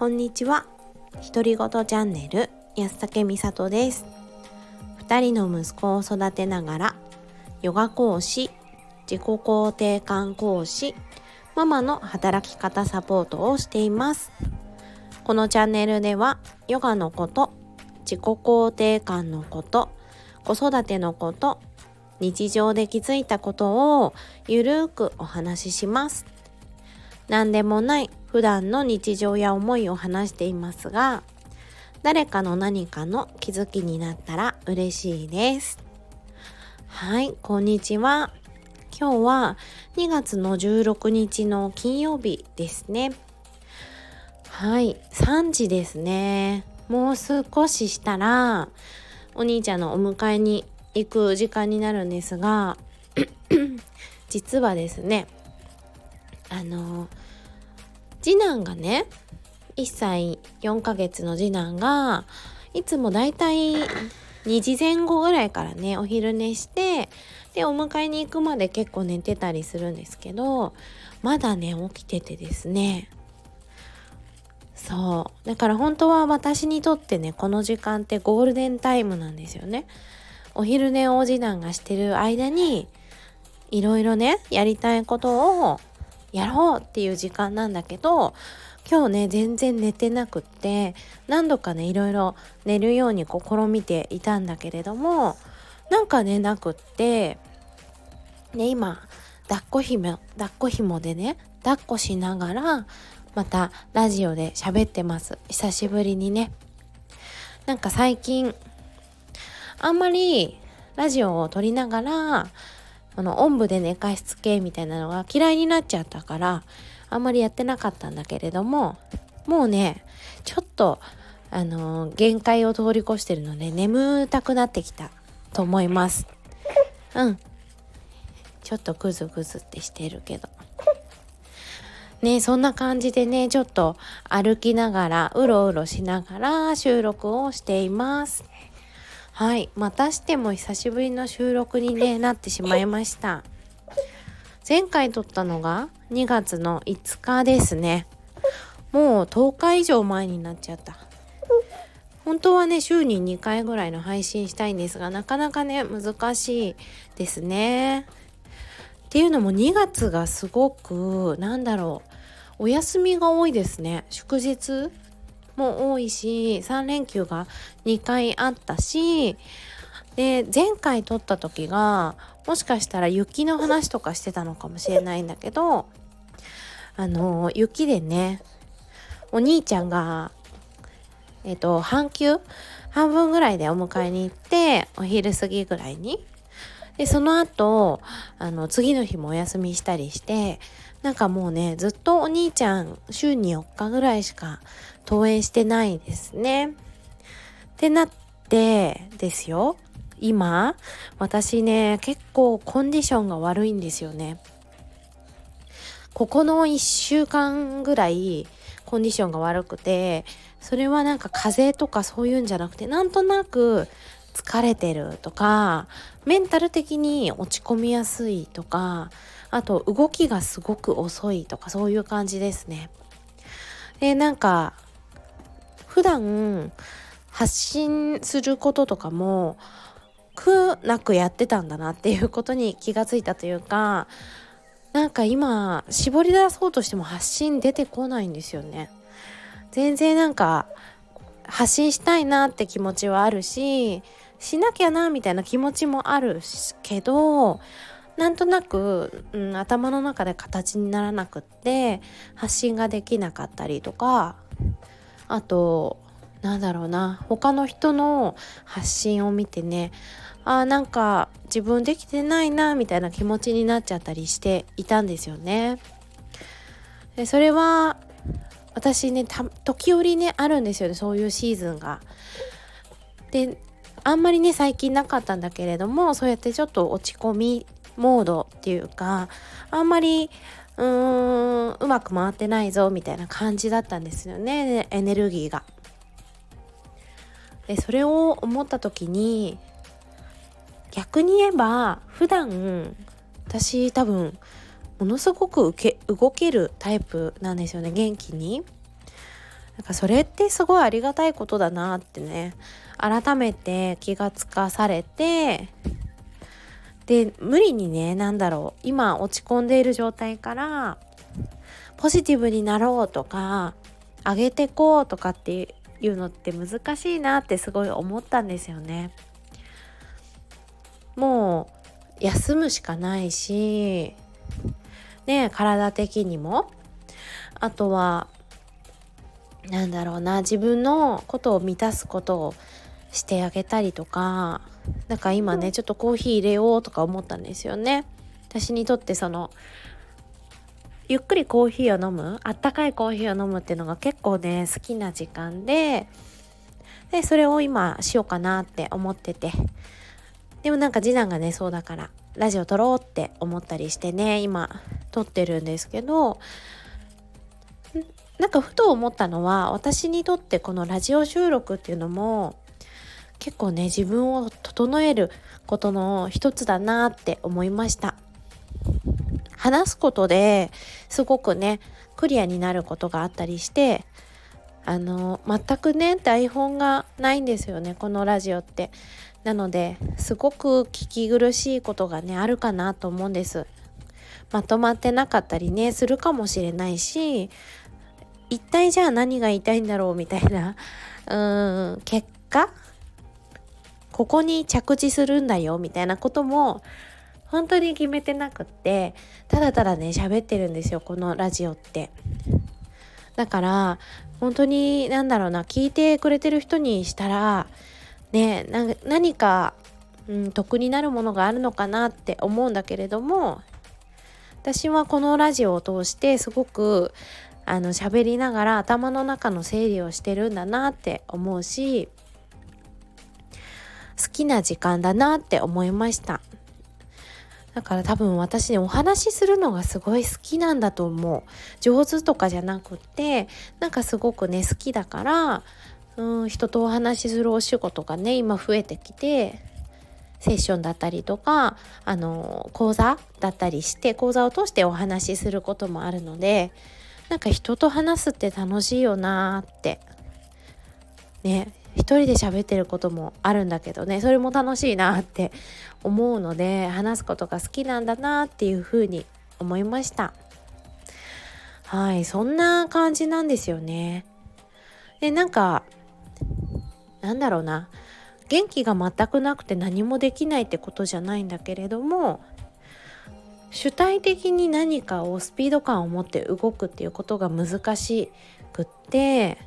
こんにちは。独り言チャンネル安武美里です。二人の息子を育てながらヨガ講師自己肯定感講師ママの働き方サポートをしています。このチャンネルではヨガのこと自己肯定感のこと子育てのこと日常で気づいたことをゆるーくお話しします。何でもない普段の日常や思いを話していますが誰かの何かの気づきになったら嬉しいです。はいこんにちは。今日は2月の16日の金曜日ですね。はい3時ですね。もう少ししたらお兄ちゃんのお迎えに行く時間になるんですが 実はですねあの次男がね1歳4ヶ月の次男がいつもだいたい2時前後ぐらいからねお昼寝してでお迎えに行くまで結構寝てたりするんですけどまだね起きててですね。そう。だから本当は私にとってねこの時間ってゴールデンタイムなんですよね。お昼寝を次男がしてる間にいろいろねやりたいことをやろうっていう時間なんだけど今日ね全然寝てなくって何度かねいろいろ寝るように試みていたんだけれどもなんか寝なくってね今抱っこひも抱っこひもでね抱っこしながらまたラジオで喋ってます。久しぶりにね。なんか最近あんまりラジオを撮りながらあのおんぶで寝かしつけみたいなのが嫌いになっちゃったからあんまりやってなかったんだけれどももうねちょっとあの、限界を通り越してるので眠たくなってきたと思います。うん。ちょっとグズグズってしてるけど。ねそんな感じでねちょっと歩きながらうろうろしながら収録をしています。はい。またしても久しぶりの収録に、ね、なってしまいました。前回撮ったのが2月の5日ですね。もう10日以上前になっちゃった。本当はね週に2回ぐらいの配信したいんですがなかなかね難しいですね。っていうのも2月がすごくなんだろうお休みが多いですね。祝日も多いし3連休が2回あったしで前回撮った時がもしかしたら雪の話とかしてたのかもしれないんだけどあの雪でねお兄ちゃんがえっ、と半休？半分ぐらいでお迎えに行ってお昼過ぎぐらいに。でその後あの次の日もお休みしたりしてなんかもうねずっとお兄ちゃん週に4日ぐらいしか登園してないですね。ってなってですよ今私ね結構コンディションが悪いんですよね。ここの1週間ぐらいコンディションが悪くてそれはなんか風邪とかそういうんじゃなくてなんとなく疲れてるとかメンタル的に落ち込みやすいとかあと動きがすごく遅いとかそういう感じですね。でなんか普段発信することとかも苦なくやってたんだなっていうことに気がついたというかなんか今絞り出そうとしても発信出てこないんですよね。全然なんか発信したいなって気持ちはあるししなきゃなみたいな気持ちもあるけどなんとなく、うん、頭の中で形にならなくって発信ができなかったりとかあとなんだろうな他の人の発信を見てねあなんか自分できてないなみたいな気持ちになっちゃったりしていたんですよね。でそれは私ね時折ねあるんですよねそういうシーズンが。であんまりね最近なかったんだけれどもそうやってちょっと落ち込みモードっていうかあんまりうーんうまく回ってないぞみたいな感じだったんですよねエネルギーが。でそれを思った時に逆に言えば普段私多分ものすごく受け動けるタイプなんですよね元気に。なんかそれってすごいありがたいことだなってね改めて気がつかされてで無理にね何だろう今落ち込んでいる状態からポジティブになろうとか上げてこうとかっていうのって難しいなってすごい思ったんですよね。もう休むしかないしね体的にもあとはなんだろうな自分のことを満たすことをしてあげたりとかなんか今ねちょっとコーヒー入れようとか思ったんですよね。私にとってそのゆっくりコーヒーを飲むあったかいコーヒーを飲むっていうのが結構ね好きな時間ででそれを今しようかなって思っててでもなんか次男がねそうだからラジオ撮ろうって思ったりしてね今撮ってるんですけどなんかふと思ったのは私にとってこのラジオ収録っていうのも結構ね自分を整えることの一つだなって思いました。話すことですごくねクリアになることがあったりしてあの全くね台本がないんですよねこのラジオって。なのですごく聞き苦しいことがねあるかなと思うんです。まとまってなかったりねするかもしれないし一体じゃあ何が言いたいんだろうみたいなうん結果ここに着地するんだよみたいなことも本当に決めてなくってただただね喋ってるんですよこのラジオって。だから本当に何だろうな聞いてくれてる人にしたらね何か、うん、得になるものがあるのかなって思うんだけれども私はこのラジオを通してすごくあの喋りながら頭の中の整理をしてるんだなって思うし好きな時間だなって思いました。だから多分私ねお話しするのがすごい好きなんだと思う。上手とかじゃなくってなんかすごくね好きだからうん人とお話しするお仕事がね今増えてきてセッションだったりとかあの講座だったりして講座を通してお話しすることもあるのでなんか人と話すって楽しいよなーって。ね。一人で喋ってることもあるんだけどね。それも楽しいなって思うので話すことが好きなんだなっていうふうに思いました。はいそんな感じなんですよね。でなんかなんだろうな。元気が全くなくて何もできないってことじゃないんだけれども主体的に何かをスピード感を持って動くっていうことが難しくって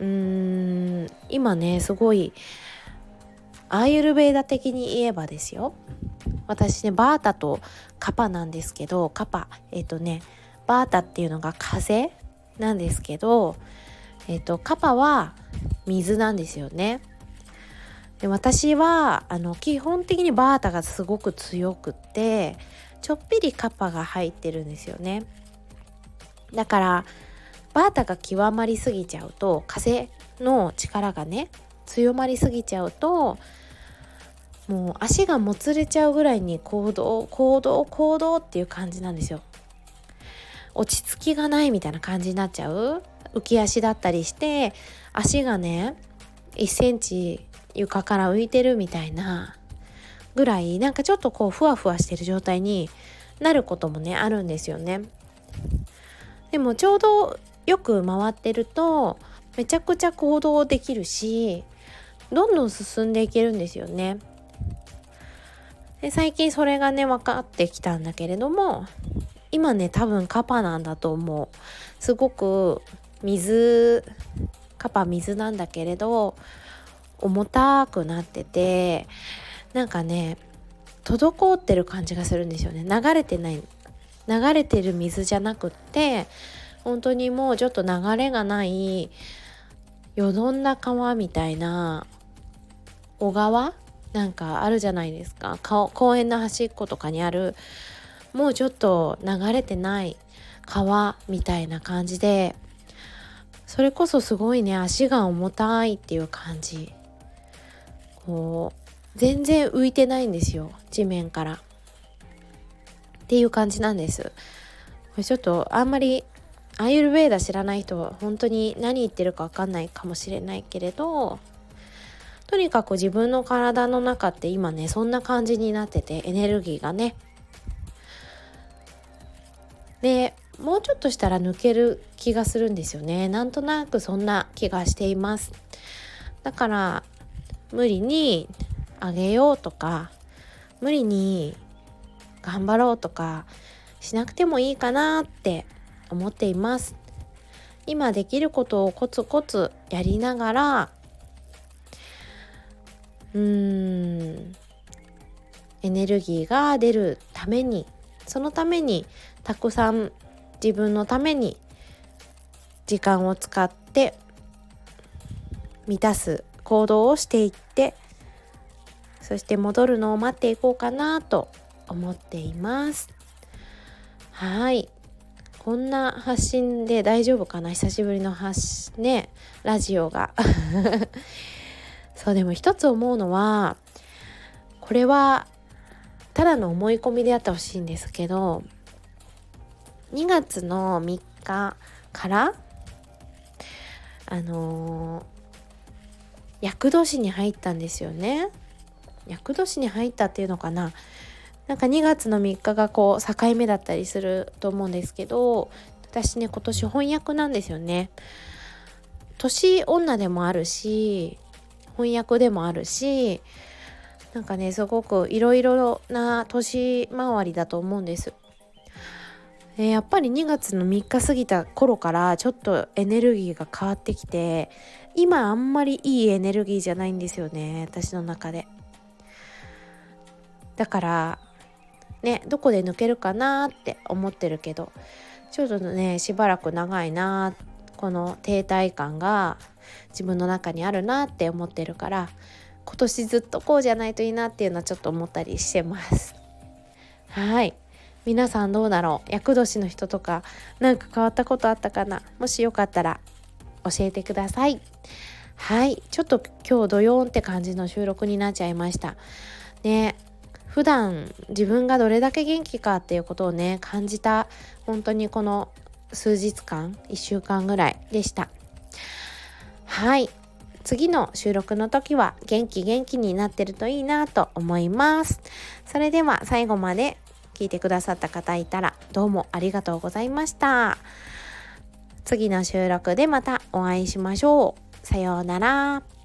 うーん今ねすごいアーユルベーダ的に言えばですよ。私ねバータとカパなんですけどカパえっ、ー、とねバータっていうのが風なんですけどえっ、ー、とカパは水なんですよね。で私はあの基本的にバータがすごく強くってちょっぴりカパが入ってるんですよね。だからバータが極まりすぎちゃうと風の力がね強まりすぎちゃうともう足がもつれちゃうぐらいに行動行動行動っていう感じなんですよ。落ち着きがないみたいな感じになっちゃう。浮き足だったりして足がね1センチ床から浮いてるみたいなぐらいなんかちょっとこうふわふわしてる状態になることもねあるんですよね。でもちょうどよく回ってるとめちゃくちゃ行動できるしどんどん進んでいけるんですよね。で最近それがね分かってきたんだけれども今ね多分カパなんだと思う。すごく水カパ水なんだけれど重たくなっててなんかね滞ってる感じがするんですよね流れてない流れてる水じゃなくって本当にもうちょっと流れがないよどんだ川みたいな小川？なんかあるじゃないですか公園の端っことかにあるもうちょっと流れてない川みたいな感じでそれこそすごいね足が重たいっていう感じ。こう全然浮いてないんですよ地面から。っていう感じなんです。これちょっとあんまりアーユルベーダ知らない人は本当に何言ってるか分かんないかもしれないけれどとにかく自分の体の中って今ねそんな感じになっててエネルギーがね。でもうちょっとしたら抜ける気がするんですよね。なんとなくそんな気がしています。だから無理にあげようとか無理に頑張ろうとかしなくてもいいかなって思っています。今できることをコツコツやりながらうーんエネルギーが出るためにそのためにたくさん自分のために時間を使って満たす行動をしていってそして戻るのを待っていこうかなと思っています。はい。こんな発信で大丈夫かな？久しぶりの発ねラジオが。そうでも一つ思うのはこれはただの思い込みであってほしいんですけど2月の3日からあのー、厄年に入ったんですよね。厄年に入ったっていうのかな？なんか2月の3日がこう境目だったりすると思うんですけど私ね今年翻訳なんですよね。年女でもあるし翻訳でもあるしなんかねすごくいろいろな年回りだと思うんです。えやっぱり2月の3日過ぎた頃からちょっとエネルギーが変わってきて今あんまりいいエネルギーじゃないんですよね私の中で。だからねどこで抜けるかなって思ってるけどちょっとねしばらく長いなこの停滞感が自分の中にあるなって思ってるから今年ずっとこうじゃないといいなっていうのはちょっと思ったりしてます。はい。皆さんどうだろう？厄年の人とか何か変わったことあったかな？もしよかったら教えてください。はい。ちょっと今日ドヨーンって感じの収録になっちゃいました。ね。普段自分がどれだけ元気かっていうことをね感じた本当にこの数日間1週間ぐらいでした。はい。次の収録の時は元気元気になってるといいなと思います。それでは最後まで聞いてくださった方いたらどうもありがとうございました。次の収録でまたお会いしましょう。さようなら。